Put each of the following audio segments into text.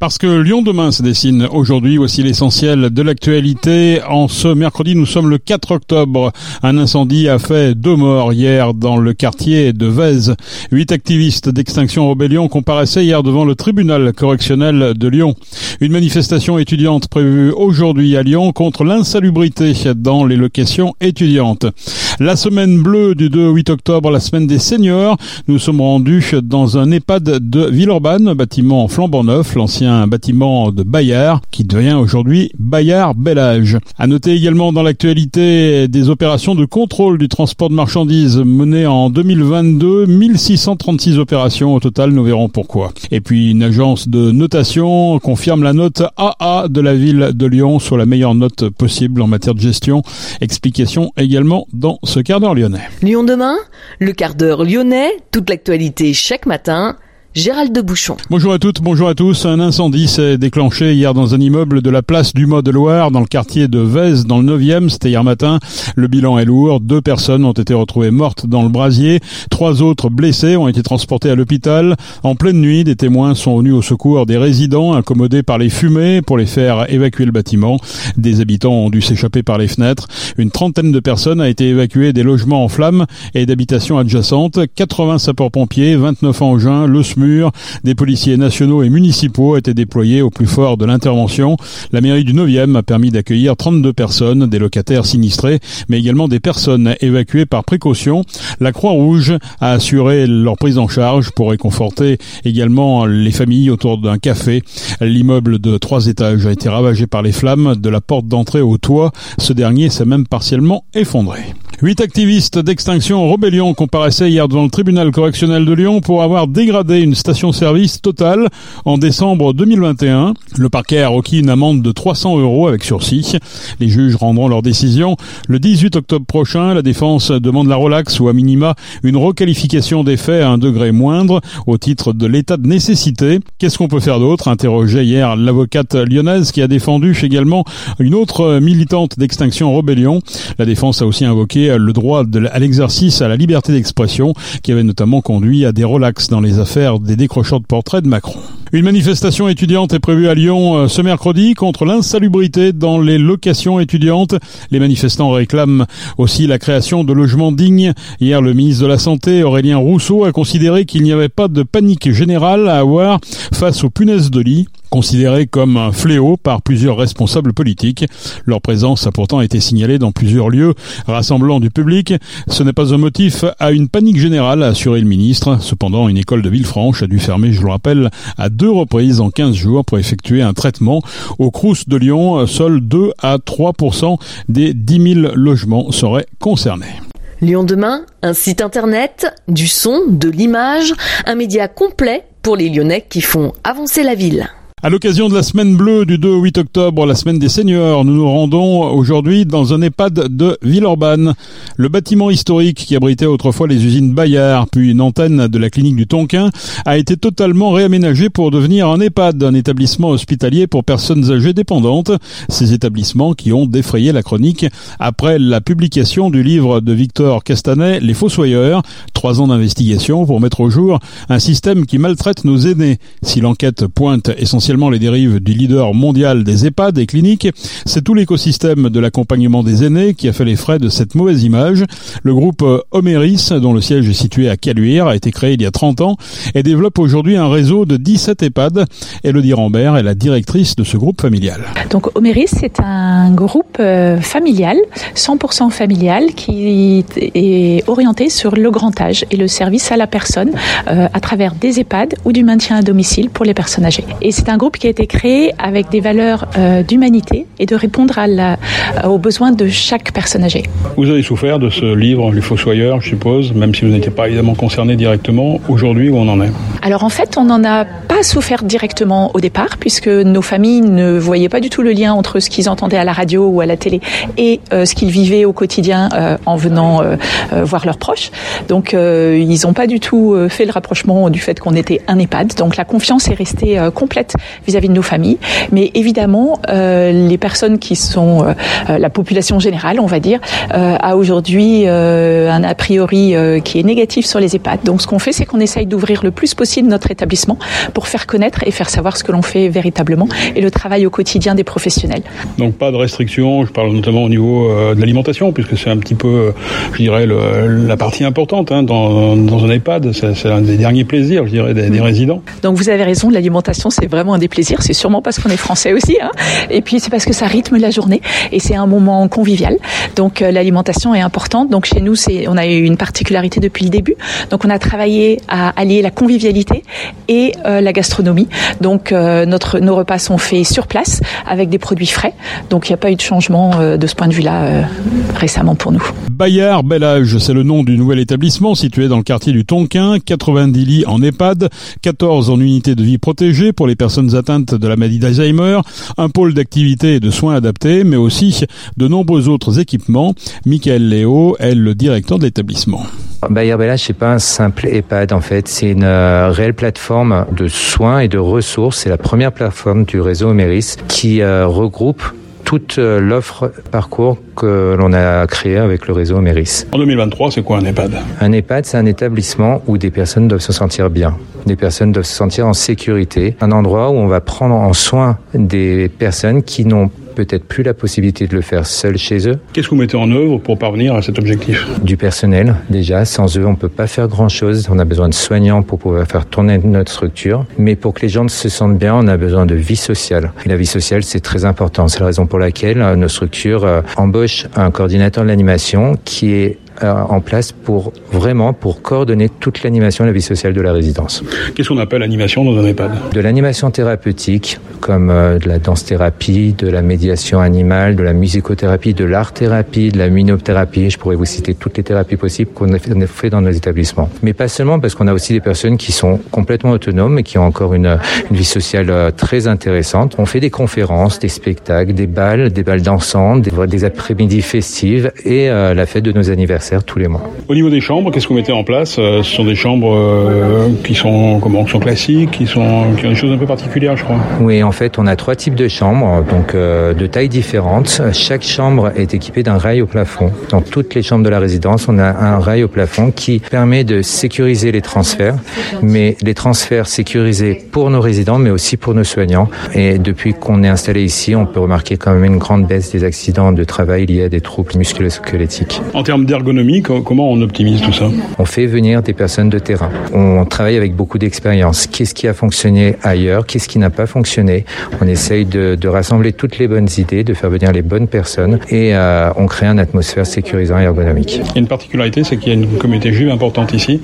Parce que Lyon demain se dessine aujourd'hui, voici l'essentiel de l'actualité. En ce mercredi, nous sommes le 4 octobre. Un incendie a fait deux morts hier dans le quartier de Vèze. Huit activistes d'Extinction Rebellion comparaissaient hier devant le tribunal correctionnel de Lyon. Une manifestation étudiante prévue aujourd'hui à Lyon contre l'insalubrité dans les locations étudiantes. La semaine bleue du 2 au 8 octobre, la semaine des seniors, nous sommes rendus dans un EHPAD de Villeurbanne, bâtiment flambant neuf, l'ancien un bâtiment de Bayard qui devient aujourd'hui Bayard Bellage. À noter également dans l'actualité des opérations de contrôle du transport de marchandises menées en 2022, 1636 opérations au total, nous verrons pourquoi. Et puis une agence de notation confirme la note AA de la ville de Lyon sur la meilleure note possible en matière de gestion. Explication également dans ce quart d'heure lyonnais. Lyon demain, le quart d'heure lyonnais, toute l'actualité chaque matin Gérald de Bouchon. Bonjour à toutes, bonjour à tous. Un incendie s'est déclenché hier dans un immeuble de la place du Mont de Loire, dans le quartier de Vèze, dans le 9e. C'était hier matin. Le bilan est lourd. Deux personnes ont été retrouvées mortes dans le brasier. Trois autres blessés ont été transportés à l'hôpital. En pleine nuit, des témoins sont venus au secours des résidents incommodés par les fumées pour les faire évacuer le bâtiment. Des habitants ont dû s'échapper par les fenêtres. Une trentaine de personnes a été évacuées des logements en flammes et d'habitations adjacentes. 80 sapeurs-pompiers, 29 engins, le SMU des policiers nationaux et municipaux étaient déployés au plus fort de l'intervention. La mairie du 9e a permis d'accueillir 32 personnes, des locataires sinistrés, mais également des personnes évacuées par précaution. La Croix-Rouge a assuré leur prise en charge pour réconforter également les familles autour d'un café. L'immeuble de trois étages a été ravagé par les flammes de la porte d'entrée au toit. Ce dernier s'est même partiellement effondré. Huit activistes d'Extinction Rebellion comparaissaient hier devant le tribunal correctionnel de Lyon pour avoir dégradé une station-service totale en décembre 2021. Le parquet a requis une amende de 300 euros avec sursis. Les juges rendront leur décision le 18 octobre prochain. La défense demande la relaxe ou à minima une requalification des faits à un degré moindre au titre de l'état de nécessité. Qu'est-ce qu'on peut faire d'autre? Interrogeait hier l'avocate lyonnaise qui a défendu également une autre militante d'Extinction Rebellion. La défense a aussi invoqué le droit à l'exercice à la liberté d'expression qui avait notamment conduit à des relax dans les affaires des décrocheurs de portraits de Macron. Une manifestation étudiante est prévue à Lyon euh, ce mercredi contre l'insalubrité dans les locations étudiantes. Les manifestants réclament aussi la création de logements dignes. Hier, le ministre de la Santé, Aurélien Rousseau, a considéré qu'il n'y avait pas de panique générale à avoir face aux punaises de lit considérés comme un fléau par plusieurs responsables politiques. Leur présence a pourtant été signalée dans plusieurs lieux rassemblant du public. Ce n'est pas un motif à une panique générale, a assuré le ministre. Cependant, une école de Villefranche a dû fermer, je le rappelle, à deux reprises en 15 jours pour effectuer un traitement. Au Crous de Lyon, seuls 2 à 3 des 10 000 logements seraient concernés. Lyon demain, un site internet, du son, de l'image, un média complet pour les Lyonnais qui font avancer la ville. À l'occasion de la semaine bleue du 2 au 8 octobre, la semaine des seniors, nous nous rendons aujourd'hui dans un EHPAD de Villeurbanne. Le bâtiment historique qui abritait autrefois les usines Bayard, puis une antenne de la clinique du Tonquin, a été totalement réaménagé pour devenir un EHPAD, un établissement hospitalier pour personnes âgées dépendantes. Ces établissements qui ont défrayé la chronique après la publication du livre de Victor Castanet, Les Fossoyeurs, trois ans d'investigation pour mettre au jour un système qui maltraite nos aînés. Si l'enquête pointe essentiellement les dérives du leader mondial des EHPAD des cliniques, c'est tout l'écosystème de l'accompagnement des aînés qui a fait les frais de cette mauvaise image. Le groupe Homeris, dont le siège est situé à Caluire, a été créé il y a 30 ans et développe aujourd'hui un réseau de 17 EHPAD. Elodie Rambert est la directrice de ce groupe familial. Donc Homeris, c'est un groupe euh, familial, 100% familial, qui est orienté sur le grand âge et le service à la personne euh, à travers des EHPAD ou du maintien à domicile pour les personnes âgées. Et c'est un groupe qui a été créé avec des valeurs euh, d'humanité et de répondre à la, euh, aux besoins de chaque personne âgée. Vous avez souffert de ce livre, Les Fossoyeurs, je suppose, même si vous n'étiez pas évidemment concerné directement. Aujourd'hui, où on en est? Alors en fait, on n'en a pas souffert directement au départ, puisque nos familles ne voyaient pas du tout le lien entre ce qu'ils entendaient à la radio ou à la télé et euh, ce qu'ils vivaient au quotidien en venant voir leurs proches. Donc ils n'ont pas du tout fait le rapprochement du fait qu'on était un EHPAD. Donc la confiance est restée complète vis-à-vis de nos familles. Mais évidemment, les personnes qui sont la population générale, on va dire, a aujourd'hui un a priori qui est négatif sur les EHPAD. Donc ce qu'on fait, c'est qu'on essaye d'ouvrir le plus possible notre établissement pour faire connaître et faire savoir ce que l'on fait véritablement et le travail au quotidien des professionnels. Donc pas de restrictions, je parle notamment au niveau de l'alimentation, puisque c'est un petit peu, je dirais, la partie importante hein, dans, dans, un EHPAD. C'est un des derniers plaisirs, je dirais, des, des résidents. Donc vous avez raison, l'alimentation, c'est vraiment un des plaisirs. C'est sûrement parce qu'on est français aussi. Hein. Et puis c'est parce que ça rythme la journée et c'est un moment convivial. Donc euh, l'alimentation est importante. Donc chez nous, c'est, on a eu une particularité depuis le début. Donc on a travaillé à allier la convivialité et euh, la gastronomie. Donc euh, notre, nos repas sont faits sur place avec des produits frais. Donc il n'y a pas eu de changement de ce point de vue-là récemment pour nous. Bayard Bellage, c'est le nom du nouvel établissement situé dans le quartier du Tonquin, 90 lits en EHPAD, 14 en unité de vie protégée pour les personnes atteintes de la maladie d'Alzheimer, un pôle d'activité et de soins adaptés, mais aussi de nombreux autres équipements. Michael Léo est le directeur de l'établissement. Bayard Bellage, c'est pas un simple EHPAD en fait, c'est une euh, réelle plateforme de soins et de ressources. C'est la première plateforme du réseau Oméris qui euh, regroupe toute euh, l'offre parcours que l'on a créé avec le réseau Méris. En 2023, c'est quoi un EHPAD? Un EHPAD, c'est un établissement où des personnes doivent se sentir bien. Des personnes doivent se sentir en sécurité. Un endroit où on va prendre en soin des personnes qui n'ont peut-être plus la possibilité de le faire seul chez eux. Qu'est-ce que vous mettez en œuvre pour parvenir à cet objectif? Du personnel, déjà. Sans eux, on ne peut pas faire grand-chose. On a besoin de soignants pour pouvoir faire tourner notre structure. Mais pour que les gens se sentent bien, on a besoin de vie sociale. Et la vie sociale, c'est très important. C'est la raison pour laquelle euh, nos structures euh, embauchent un coordinateur de l'animation qui est en place pour vraiment pour coordonner toute l'animation et la vie sociale de la résidence. Qu'est-ce qu'on appelle animation dans un EHPAD? De l'animation thérapeutique, comme euh, de la danse-thérapie, de la médiation animale, de la musicothérapie, de l'art-thérapie, de la minothérapie. Je pourrais vous citer toutes les thérapies possibles qu'on a fait dans nos établissements. Mais pas seulement, parce qu'on a aussi des personnes qui sont complètement autonomes et qui ont encore une, une vie sociale euh, très intéressante. On fait des conférences, des spectacles, des balles, des balles dansantes, des, des après-midi festives et la fête de nos anniversaires tous les mois. Au niveau des chambres, qu'est-ce que vous mettez en place euh, Ce sont des chambres euh, qui sont comment qui sont classiques, qui sont qui ont des choses un peu particulières, je crois. Oui, en fait, on a trois types de chambres, donc euh, de tailles différentes. Chaque chambre est équipée d'un rail au plafond. Dans toutes les chambres de la résidence, on a un rail au plafond qui permet de sécuriser les transferts, mais les transferts sécurisés pour nos résidents, mais aussi pour nos soignants. Et depuis qu'on est installé ici, on peut remarquer quand même une grande baisse des accidents de travail liés à des troubles musculo-squelettiques. En termes d'ergonomie comment on optimise tout ça On fait venir des personnes de terrain. On travaille avec beaucoup d'expérience. Qu'est-ce qui a fonctionné ailleurs? Qu'est-ce qui n'a pas fonctionné? On essaye de, rassembler toutes les bonnes idées, de faire venir les bonnes personnes et euh, on crée une atmosphère sécurisante et ergonomique. Il y a une particularité, c'est qu'il y a une communauté juive importante ici.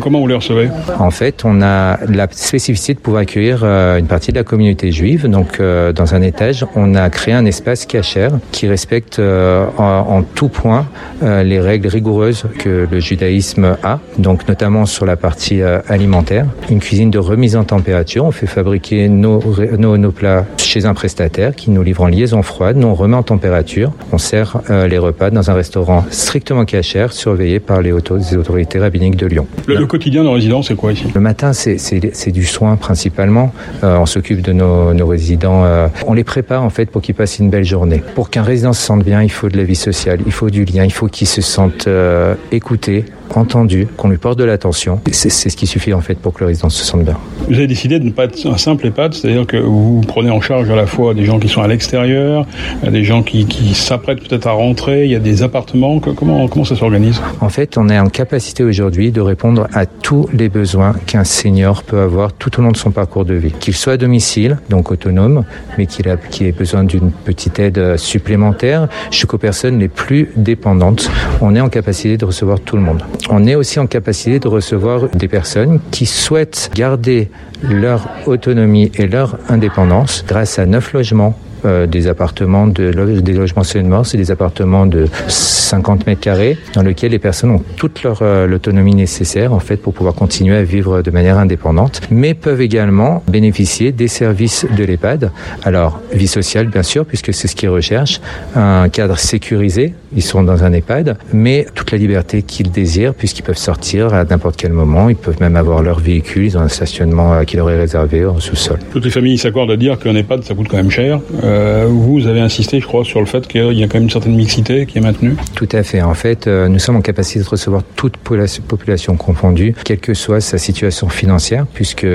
comment vous les recevez? En fait, on a la spécificité de pouvoir accueillir euh, une partie de la communauté juive. Donc, euh, dans un étage, on a créé un espace cachère qui respecte en, en, tout point les règles rigoureuse que le judaïsme a, donc notamment sur la partie euh, alimentaire. Une cuisine de remise en température, on fait fabriquer nos, nos, plats chez un prestataire qui nous livre en liaison froide, nous on remet en température, on sert euh, les repas dans un restaurant strictement cachère, surveillé par les, autorités rabbiniques de Lyon. Le, quotidien de résidents, c'est quoi ici? Le matin, c'est du soin principalement. Euh, on s'occupe de nos, nos résidents, on les prépare en fait pour qu'ils passent une belle journée. Pour qu'un résident se sente bien, il faut de la vie sociale, il faut du lien, il faut qu'il se sente euh, écouté, entendu, qu'on lui porte de l'attention. C'est ce qui suffit en fait pour que le résident se sente bien. Vous avez décidé de ne pas être un simple EHPAD, c'est-à-dire que vous prenez en charge à la fois des gens qui sont à l'extérieur, des gens qui, qui s'apprêtent peut-être à rentrer, il y a des appartements. Comment, comment ça s'organise? En fait, on est en capacité aujourd'hui de répondre à tous les besoins qu'un senior peut avoir tout au long de son parcours de vie. Qu'il soit à domicile, donc autonome, mais qu'il ait besoin d'une petite aide supplémentaire, jusqu'aux personnes les plus dépendantes. On est en capacité de recevoir tout le monde. On est aussi en capacité de recevoir des personnes qui souhaitent garder leur autonomie et leur indépendance grâce à neuf logements euh, des appartements, de, des logements seniors, c'est des appartements de 50 mètres carrés dans lesquels les personnes ont toute leur euh, l'autonomie nécessaire en fait pour pouvoir continuer à vivre de manière indépendante, mais peuvent également bénéficier des services de l'EHPAD. Alors vie sociale bien sûr puisque c'est ce qu'ils recherchent, un cadre sécurisé, ils sont dans un EHPAD, mais toute la liberté qu'ils désirent puisqu'ils peuvent sortir à n'importe quel moment, ils peuvent même avoir leur véhicule, ils ont un stationnement euh, qui leur est réservé au sous-sol. Toutes les familles s'accordent à dire qu'un EHPAD ça coûte quand même cher. Euh, vous avez insisté, je crois, sur le fait qu'il y a quand même une certaine mixité qui est maintenue. Tout à fait. En fait, euh, nous sommes en capacité de recevoir toute population confondue, quelle que soit sa situation financière, puisque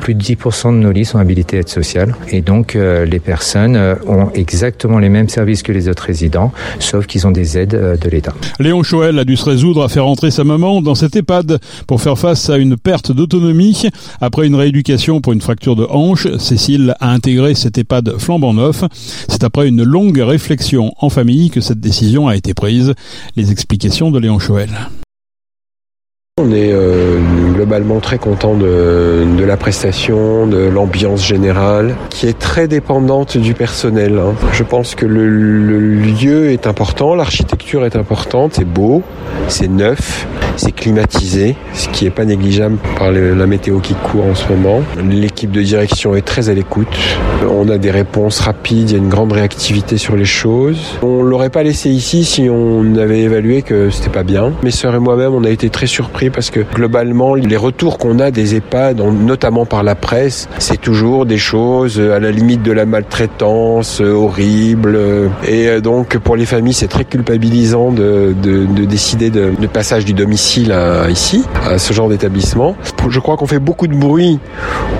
plus de 10% de nos lits sont habilités à être sociales. Et donc, euh, les personnes euh, ont exactement les mêmes services que les autres résidents, sauf qu'ils ont des aides de l'État. Léon Choel a dû se résoudre à faire entrer sa maman dans cet EHPAD pour faire face à une perte d'autonomie. Après une rééducation pour une fracture de hanche, Cécile a intégré cet EHPAD flambant neuf. C'est après une longue réflexion en famille que cette décision a été prise. Les explications de Léon Choel. On est euh, globalement très content de, la prestation, de l'ambiance générale, qui est très dépendante du personnel. Hein. Je pense que le, lieu est important, l'architecture est importante, c'est beau, c'est neuf, c'est climatisé, ce qui n'est pas négligeable par la météo qui court en ce moment. L'équipe de direction est très à l'écoute. On a des réponses rapides, il y a une grande réactivité sur les choses. On l'aurait pas laissé ici si on avait évalué que c'était pas bien. Mes sœurs et moi-même, on a été très surpris parce que globalement, les retours qu'on a des EHPAD, notamment par la presse, c'est toujours des choses à la limite de la maltraitance, horrible. Et donc, pour les familles, c'est très culpabilisant de, de, de décider de, de, passage du domicile ici, à ce genre d'établissement. Je crois qu'on fait beaucoup de bruit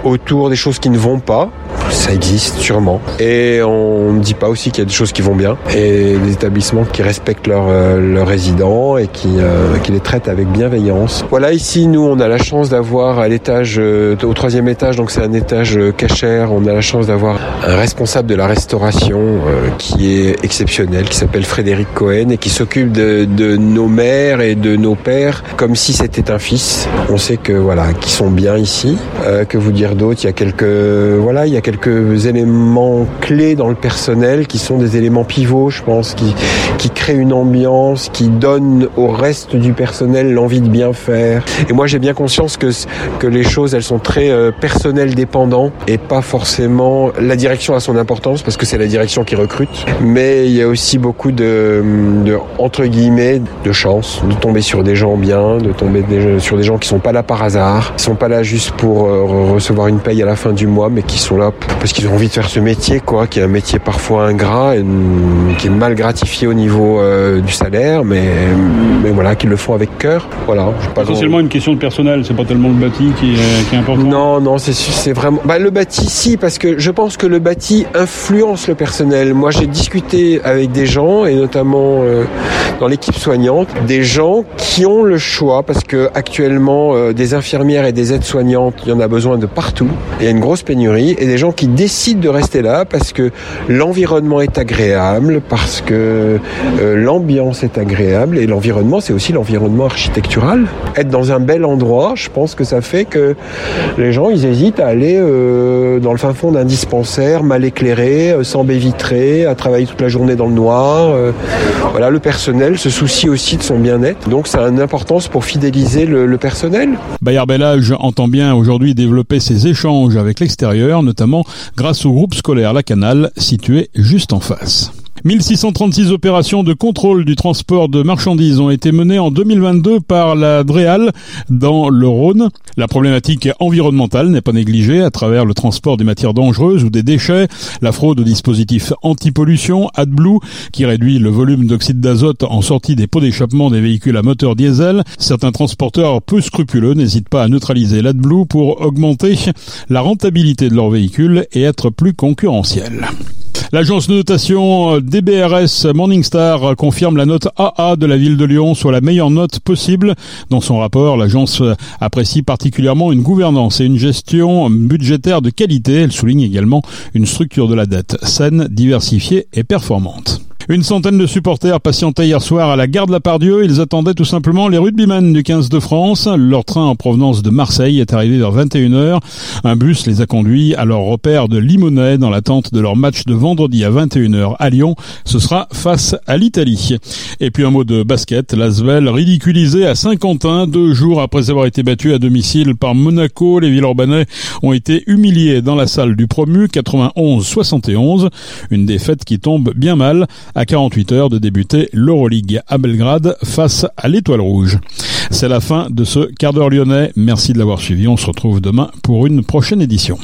autour des choses qui ne vont pas. Ça existe sûrement. Et on ne dit pas aussi qu'il y a des choses qui vont bien. Et des établissements qui respectent leurs leur résidents et qui, euh, qui les traitent avec bienveillance. Voilà, ici, nous, on a la chance d'avoir à l'étage, euh, au troisième étage, donc c'est un étage euh, cachère, on a la chance d'avoir un responsable de la restauration euh, qui est exceptionnel, qui s'appelle Frédéric Cohen et qui s'occupe de, de, nos mères et de nos pères comme si c'était un fils. On sait que, voilà, qu'ils sont bien ici. Euh, que vous dire d'autre? Il y a quelques, voilà, il y a quelques éléments clés dans le personnel qui sont des éléments pivots, je pense, qui, qui créent une ambiance, qui donnent au reste du personnel l'envie de bien faire. Et moi, j'ai bien conscience que, que les choses, elles sont très euh, personnelles dépendants et pas forcément. La direction a son importance parce que c'est la direction qui recrute, mais il y a aussi beaucoup de, de entre guillemets, de chance de tomber sur des gens bien, de tomber sur des gens qui sont pas là par hasard, qui sont pas là juste pour euh, recevoir une paye à la fin du mois, mais qui sont là parce qu'ils ont envie de faire ce métier, quoi, qui est un métier parfois ingrat, et, qui est mal gratifié au niveau euh, du salaire, mais, mais voilà, qui le font avec cœur. Voilà. Pas essentiellement grand... une question de personnel, c'est pas tellement le bâti qui est, qui est important. Non, non, c'est vraiment. Bah, le bâti, si, parce que je pense que le bâti influence le personnel. Moi, j'ai discuté avec des gens, et notamment euh, dans l'équipe soignante, des gens qui ont le choix, parce que actuellement, euh, des infirmières et des aides-soignantes, il y en a besoin de partout. Il y a une grosse pénurie, et des gens qui décident de rester là parce que l'environnement est agréable, parce que euh, l'ambiance est agréable, et l'environnement, c'est aussi l'environnement architectural. Être dans un bel endroit, je pense que ça fait que les gens, ils hésitent à aller euh, dans le fin fond d'un dispensaire mal éclairé, euh, sans baie vitrée, à travailler toute la journée dans le noir. Voilà, le personnel se soucie aussi de son bien-être. Donc ça a une importance pour fidéliser le, le personnel. Bayard Bellage entend bien aujourd'hui développer ses échanges avec l'extérieur, notamment grâce au groupe scolaire La Canal, situé juste en face. 1636 opérations de contrôle du transport de marchandises ont été menées en 2022 par la DREAL dans le Rhône. La problématique environnementale n'est pas négligée à travers le transport des matières dangereuses ou des déchets, la fraude au dispositif anti-pollution AdBlue qui réduit le volume d'oxyde d'azote en sortie des pots d'échappement des véhicules à moteur diesel. Certains transporteurs peu scrupuleux n'hésitent pas à neutraliser l'AdBlue pour augmenter la rentabilité de leurs véhicules et être plus concurrentiels. L'agence de notation DBRS Morningstar confirme la note AA de la ville de Lyon, soit la meilleure note possible. Dans son rapport, l'agence apprécie particulièrement une gouvernance et une gestion budgétaire de qualité. Elle souligne également une structure de la dette saine, diversifiée et performante. Une centaine de supporters patientaient hier soir à la gare de la Pardieu. Ils attendaient tout simplement les rugbymen du 15 de France. Leur train en provenance de Marseille est arrivé vers 21h. Un bus les a conduits à leur repère de Limonest dans l'attente de leur match de vendredi à 21h à Lyon. Ce sera face à l'Italie. Et puis un mot de basket. L'Asvel ridiculisé à Saint-Quentin deux jours après avoir été battu à domicile par Monaco. Les Villeurbanais ont été humiliés dans la salle du promu 91-71. Une défaite qui tombe bien mal à 48 heures de débuter l'Euroleague à Belgrade face à l'Étoile Rouge. C'est la fin de ce quart d'heure lyonnais. Merci de l'avoir suivi. On se retrouve demain pour une prochaine édition.